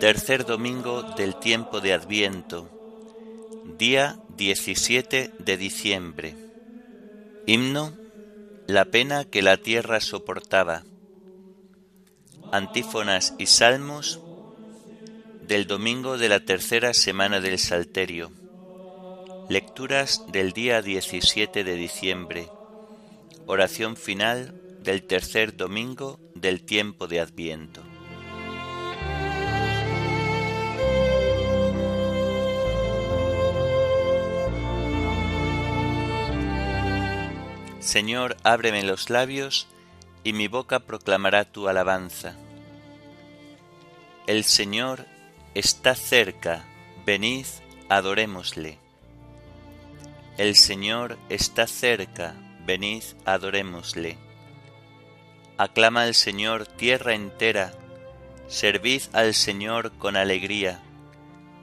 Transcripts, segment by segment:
Tercer domingo del tiempo de Adviento, día 17 de diciembre. Himno, la pena que la tierra soportaba. Antífonas y salmos del domingo de la tercera semana del Salterio. Lecturas del día 17 de diciembre. Oración final del tercer domingo del tiempo de Adviento. Señor, ábreme los labios, y mi boca proclamará tu alabanza. El Señor está cerca, venid, adorémosle. El Señor está cerca, venid, adorémosle. Aclama al Señor tierra entera, servid al Señor con alegría,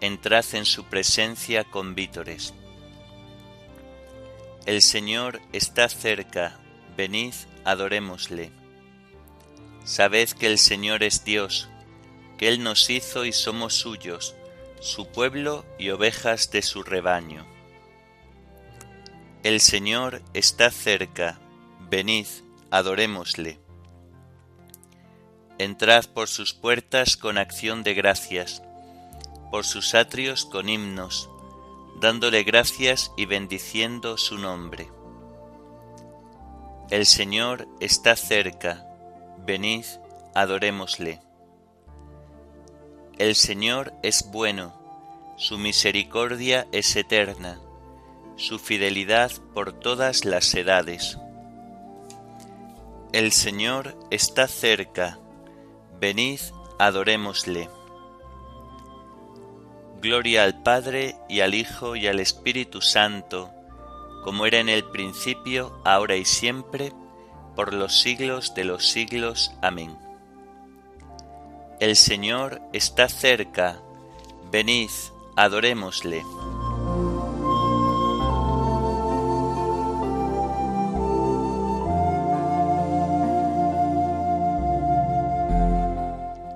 entrad en su presencia con vítores. El Señor está cerca, venid, adorémosle. Sabed que el Señor es Dios, que Él nos hizo y somos suyos, su pueblo y ovejas de su rebaño. El Señor está cerca, venid, adorémosle. Entrad por sus puertas con acción de gracias, por sus atrios con himnos, dándole gracias y bendiciendo su nombre. El Señor está cerca, venid, adorémosle. El Señor es bueno, su misericordia es eterna, su fidelidad por todas las edades. El Señor está cerca, Venid, adorémosle. Gloria al Padre y al Hijo y al Espíritu Santo, como era en el principio, ahora y siempre, por los siglos de los siglos. Amén. El Señor está cerca, venid, adorémosle.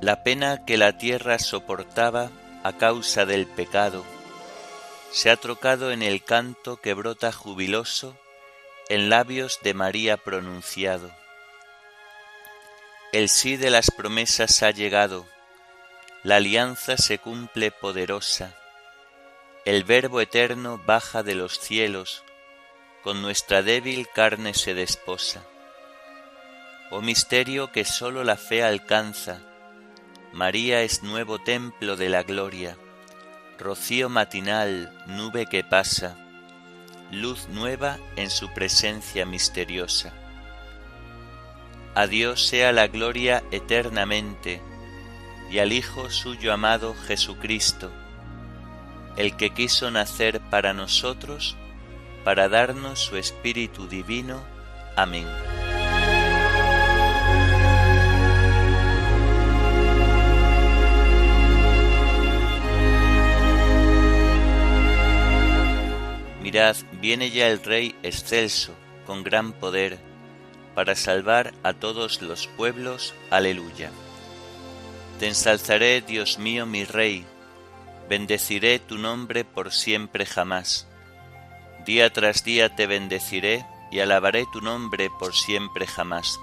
La pena que la tierra soportaba a causa del pecado se ha trocado en el canto que brota jubiloso en labios de María pronunciado. El sí de las promesas ha llegado, la alianza se cumple poderosa, el Verbo eterno baja de los cielos, con nuestra débil carne se desposa. Oh misterio que sólo la fe alcanza, María es nuevo templo de la gloria, rocío matinal, nube que pasa, luz nueva en su presencia misteriosa. A Dios sea la gloria eternamente, y al Hijo suyo amado Jesucristo, el que quiso nacer para nosotros, para darnos su Espíritu Divino. Amén. Viene ya el Rey excelso, con gran poder, para salvar a todos los pueblos. Aleluya. Te ensalzaré, Dios mío, mi Rey, bendeciré tu nombre por siempre jamás. Día tras día te bendeciré y alabaré tu nombre por siempre jamás.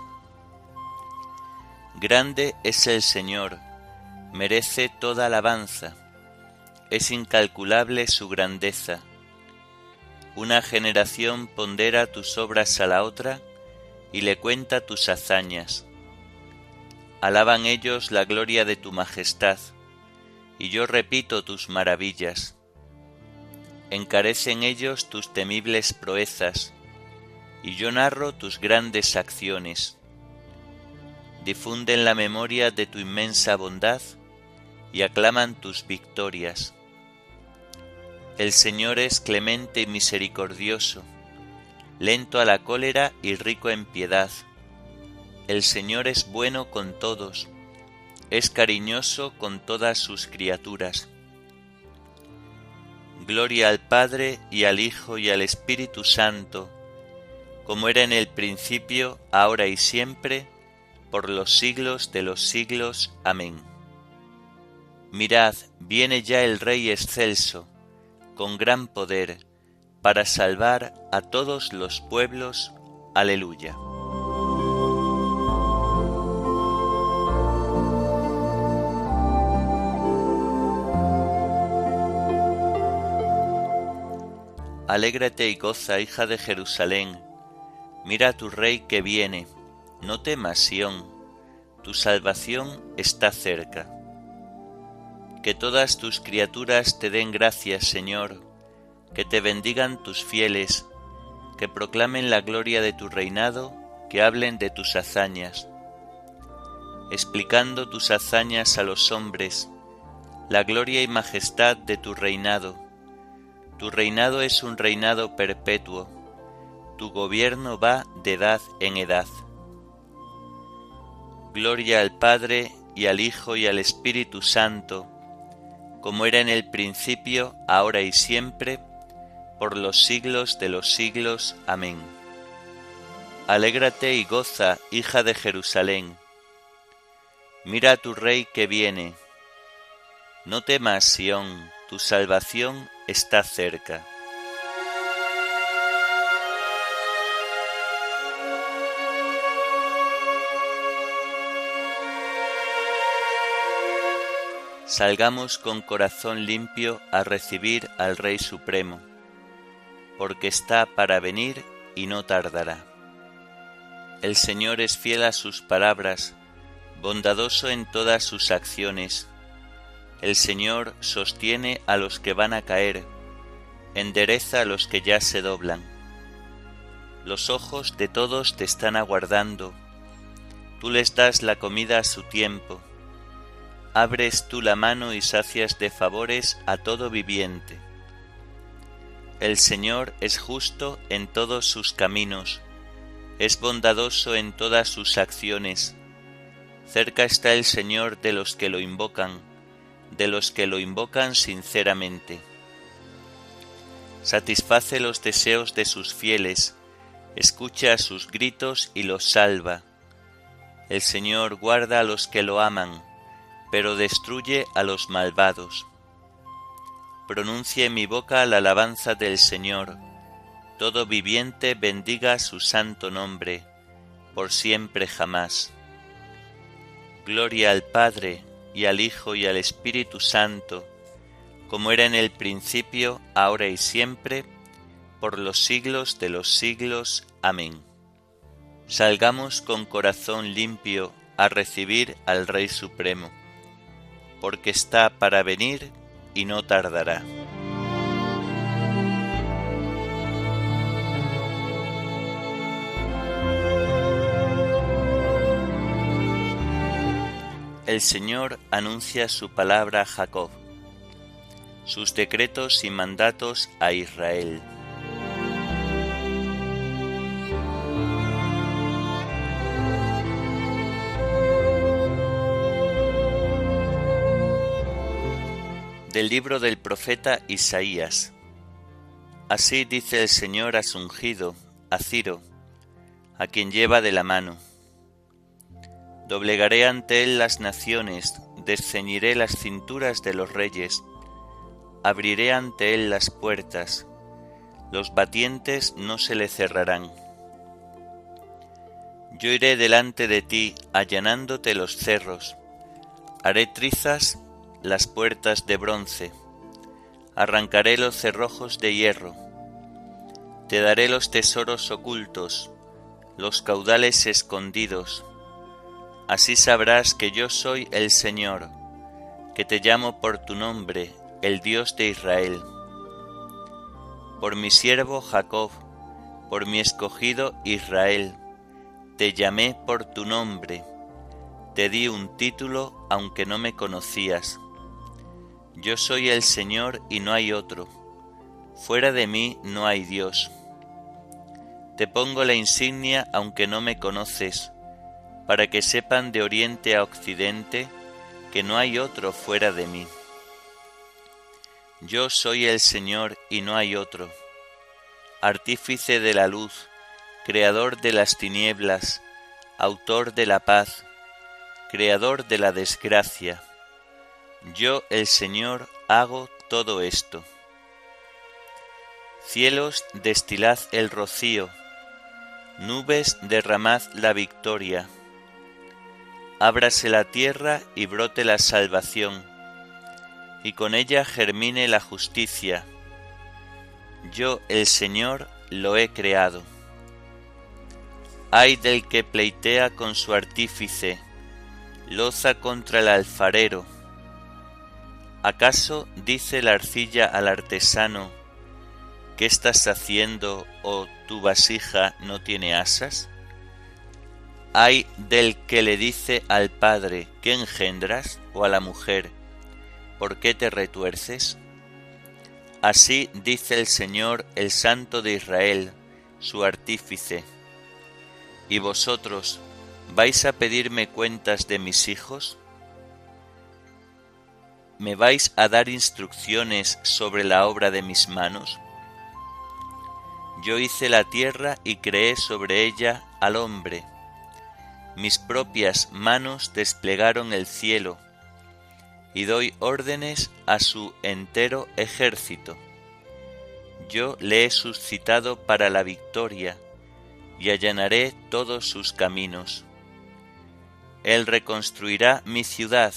Grande es el Señor, merece toda alabanza, es incalculable su grandeza una generación pondera tus obras a la otra y le cuenta tus hazañas. Alaban ellos la gloria de tu majestad, y yo repito tus maravillas. Encarecen ellos tus temibles proezas, y yo narro tus grandes acciones. Difunden la memoria de tu inmensa bondad y aclaman tus victorias el Señor es clemente y misericordioso, lento a la cólera y rico en piedad. El Señor es bueno con todos, es cariñoso con todas sus criaturas. Gloria al Padre y al Hijo y al Espíritu Santo, como era en el principio, ahora y siempre, por los siglos de los siglos. Amén. Mirad, viene ya el Rey excelso, con gran poder, para salvar a todos los pueblos. Aleluya. Alégrate y goza, hija de Jerusalén, mira a tu rey que viene, no temas, Sión, tu salvación está cerca. Que todas tus criaturas te den gracias, Señor, que te bendigan tus fieles, que proclamen la gloria de tu reinado, que hablen de tus hazañas, explicando tus hazañas a los hombres, la gloria y majestad de tu reinado tu reinado es un reinado perpetuo, tu gobierno va de edad en edad. Gloria al Padre y al Hijo y al Espíritu Santo, como era en el principio, ahora y siempre, por los siglos de los siglos. Amén. Alégrate y goza, hija de Jerusalén. Mira a tu Rey que viene. No temas, Sión, tu salvación está cerca. Salgamos con corazón limpio a recibir al Rey Supremo, porque está para venir y no tardará. El Señor es fiel a sus palabras, bondadoso en todas sus acciones el Señor sostiene a los que van a caer, endereza a los que ya se doblan. Los ojos de todos te están aguardando, tú les das la comida a su tiempo, abres tú la mano y sacias de favores a todo viviente. El Señor es justo en todos sus caminos, es bondadoso en todas sus acciones. Cerca está el Señor de los que lo invocan de los que lo invocan sinceramente. Satisface los deseos de sus fieles, escucha sus gritos y los salva. El Señor guarda a los que lo aman, pero destruye a los malvados. Pronuncie en mi boca la alabanza del Señor. Todo viviente bendiga su santo nombre, por siempre jamás. Gloria al Padre, y al Hijo y al Espíritu Santo, como era en el principio, ahora y siempre, por los siglos de los siglos. Amén. Salgamos con corazón limpio a recibir al Rey Supremo, porque está para venir y no tardará. el Señor anuncia su palabra a Jacob, sus decretos y mandatos a Israel. Del libro del profeta Isaías. Así dice el Señor a su ungido, a Ciro, a quien lleva de la mano Doblegaré ante él las naciones, desceñiré las cinturas de los reyes, abriré ante él las puertas, los batientes no se le cerrarán. Yo iré delante de ti, allanándote los cerros, haré trizas las puertas de bronce, arrancaré los cerrojos de hierro, te daré los tesoros ocultos, los caudales escondidos, Así sabrás que yo soy el Señor, que te llamo por tu nombre, el Dios de Israel. Por mi siervo Jacob, por mi escogido Israel, te llamé por tu nombre, te di un título aunque no me conocías. Yo soy el Señor y no hay otro, fuera de mí no hay Dios. Te pongo la insignia aunque no me conoces, para que sepan de oriente a occidente que no hay otro fuera de mí. Yo soy el Señor y no hay otro, artífice de la luz, creador de las tinieblas, autor de la paz, creador de la desgracia. Yo, el Señor, hago todo esto. Cielos, destilad el rocío, nubes, derramad la victoria. Ábrase la tierra y brote la salvación, y con ella germine la justicia. Yo, el Señor, lo he creado. Ay del que pleitea con su artífice, loza contra el alfarero. ¿Acaso dice la arcilla al artesano, ¿qué estás haciendo o tu vasija no tiene asas? Ay del que le dice al padre, ¿qué engendras? o a la mujer, ¿por qué te retuerces? Así dice el Señor, el Santo de Israel, su artífice. ¿Y vosotros vais a pedirme cuentas de mis hijos? ¿Me vais a dar instrucciones sobre la obra de mis manos? Yo hice la tierra y creé sobre ella al hombre. Mis propias manos desplegaron el cielo, y doy órdenes a su entero ejército. Yo le he suscitado para la victoria, y allanaré todos sus caminos. Él reconstruirá mi ciudad,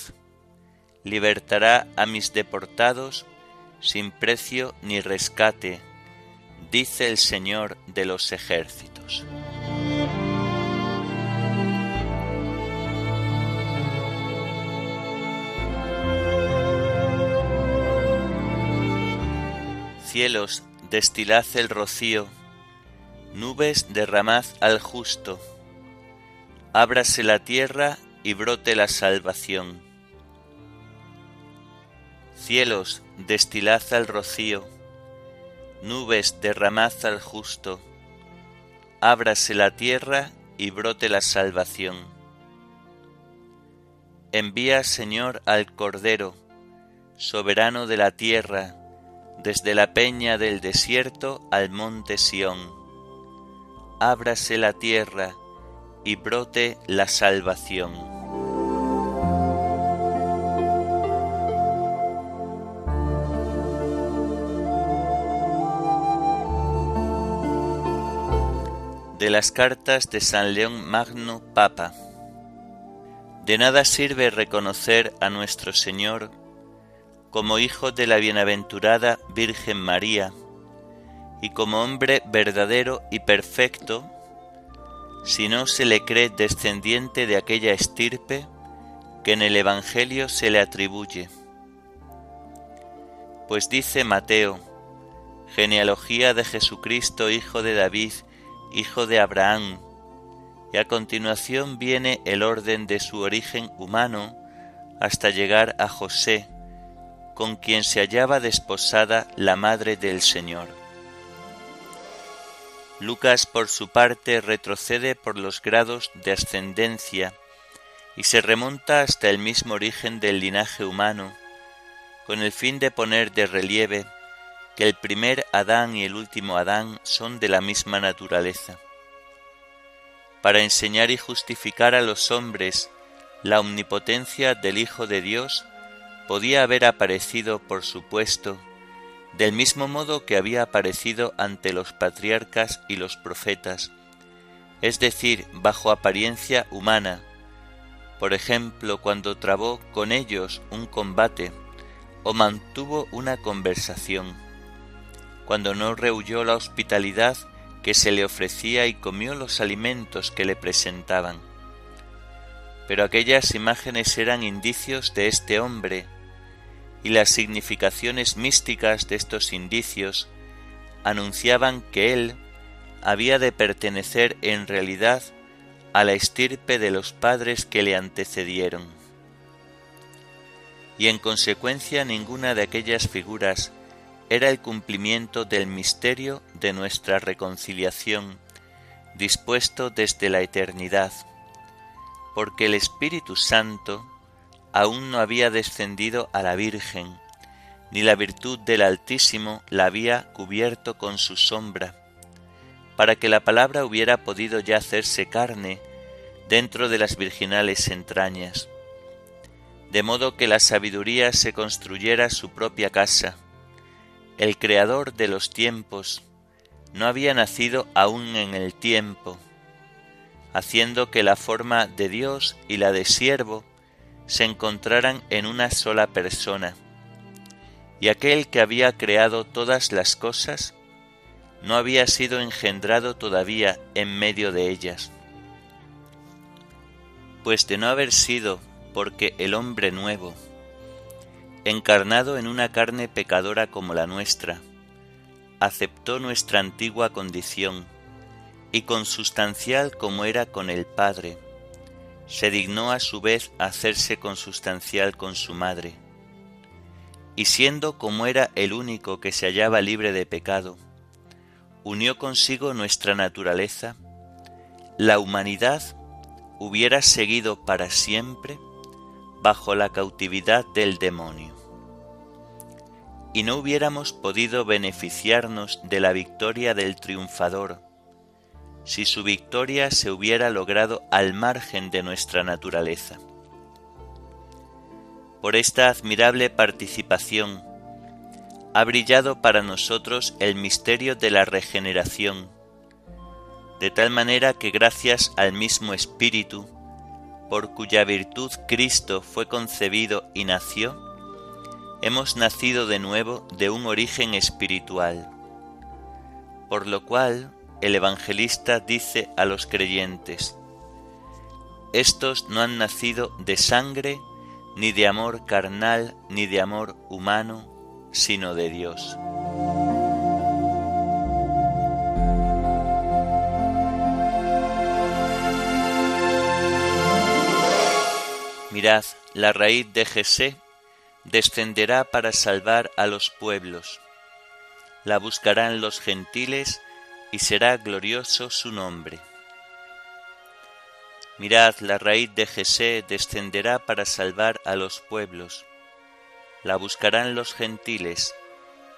libertará a mis deportados sin precio ni rescate, dice el Señor de los ejércitos. Cielos, destilad el rocío, Nubes derramad al justo, ábrase la tierra y brote la salvación. Cielos, destilad al rocío, nubes derramad al justo, ábrase la tierra y brote la salvación. Envía, Señor, al Cordero, soberano de la tierra, desde la peña del desierto al monte Sión ábrase la tierra y brote la salvación. De las cartas de San León Magno Papa. De nada sirve reconocer a nuestro Señor como Hijo de la bienaventurada Virgen María, y como hombre verdadero y perfecto, si no se le cree descendiente de aquella estirpe que en el Evangelio se le atribuye. Pues dice Mateo, genealogía de Jesucristo, hijo de David, hijo de Abraham, y a continuación viene el orden de su origen humano hasta llegar a José, con quien se hallaba desposada la Madre del Señor. Lucas por su parte retrocede por los grados de ascendencia y se remonta hasta el mismo origen del linaje humano, con el fin de poner de relieve que el primer Adán y el último Adán son de la misma naturaleza. Para enseñar y justificar a los hombres la omnipotencia del Hijo de Dios, podía haber aparecido, por supuesto, del mismo modo que había aparecido ante los patriarcas y los profetas, es decir, bajo apariencia humana, por ejemplo, cuando trabó con ellos un combate o mantuvo una conversación, cuando no rehuyó la hospitalidad que se le ofrecía y comió los alimentos que le presentaban. Pero aquellas imágenes eran indicios de este hombre, y las significaciones místicas de estos indicios anunciaban que él había de pertenecer en realidad a la estirpe de los padres que le antecedieron. Y en consecuencia ninguna de aquellas figuras era el cumplimiento del misterio de nuestra reconciliación, dispuesto desde la eternidad, porque el Espíritu Santo aún no había descendido a la Virgen, ni la virtud del Altísimo la había cubierto con su sombra, para que la palabra hubiera podido ya hacerse carne dentro de las virginales entrañas, de modo que la sabiduría se construyera su propia casa. El creador de los tiempos no había nacido aún en el tiempo, haciendo que la forma de Dios y la de siervo se encontraran en una sola persona. Y aquel que había creado todas las cosas no había sido engendrado todavía en medio de ellas. Pues de no haber sido porque el hombre nuevo, encarnado en una carne pecadora como la nuestra, aceptó nuestra antigua condición, y consustancial como era con el Padre, se dignó a su vez hacerse consustancial con su madre, y siendo como era el único que se hallaba libre de pecado, unió consigo nuestra naturaleza, la humanidad hubiera seguido para siempre bajo la cautividad del demonio. Y no hubiéramos podido beneficiarnos de la victoria del triunfador, si su victoria se hubiera logrado al margen de nuestra naturaleza. Por esta admirable participación ha brillado para nosotros el misterio de la regeneración, de tal manera que gracias al mismo Espíritu, por cuya virtud Cristo fue concebido y nació, hemos nacido de nuevo de un origen espiritual, por lo cual el evangelista dice a los creyentes, estos no han nacido de sangre, ni de amor carnal, ni de amor humano, sino de Dios. Mirad, la raíz de Jesé descenderá para salvar a los pueblos. La buscarán los gentiles y será glorioso su nombre. Mirad, la raíz de Jesé descenderá para salvar a los pueblos. La buscarán los gentiles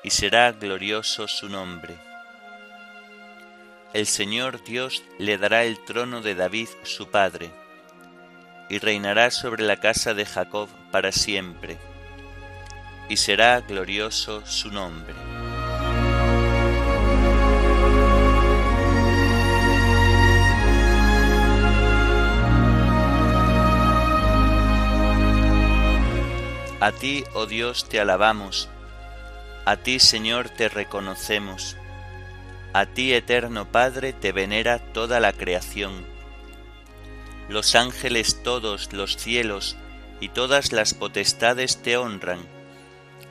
y será glorioso su nombre. El Señor Dios le dará el trono de David su padre, y reinará sobre la casa de Jacob para siempre, y será glorioso su nombre. A ti, oh Dios, te alabamos, a ti, Señor, te reconocemos, a ti, eterno Padre, te venera toda la creación. Los ángeles todos, los cielos y todas las potestades te honran,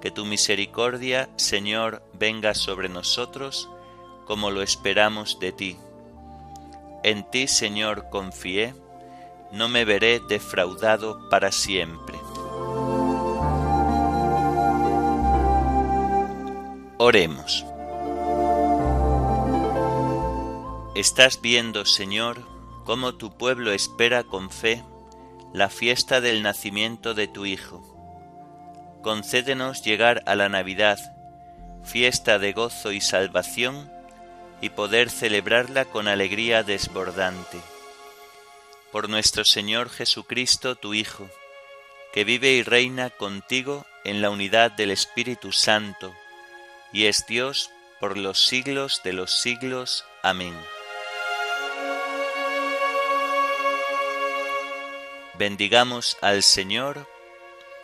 Que tu misericordia, Señor, venga sobre nosotros, como lo esperamos de ti. En ti, Señor, confié, no me veré defraudado para siempre. Oremos. Estás viendo, Señor, cómo tu pueblo espera con fe la fiesta del nacimiento de tu Hijo. Concédenos llegar a la Navidad, fiesta de gozo y salvación, y poder celebrarla con alegría desbordante. Por nuestro Señor Jesucristo, tu Hijo, que vive y reina contigo en la unidad del Espíritu Santo, y es Dios por los siglos de los siglos. Amén. Bendigamos al Señor,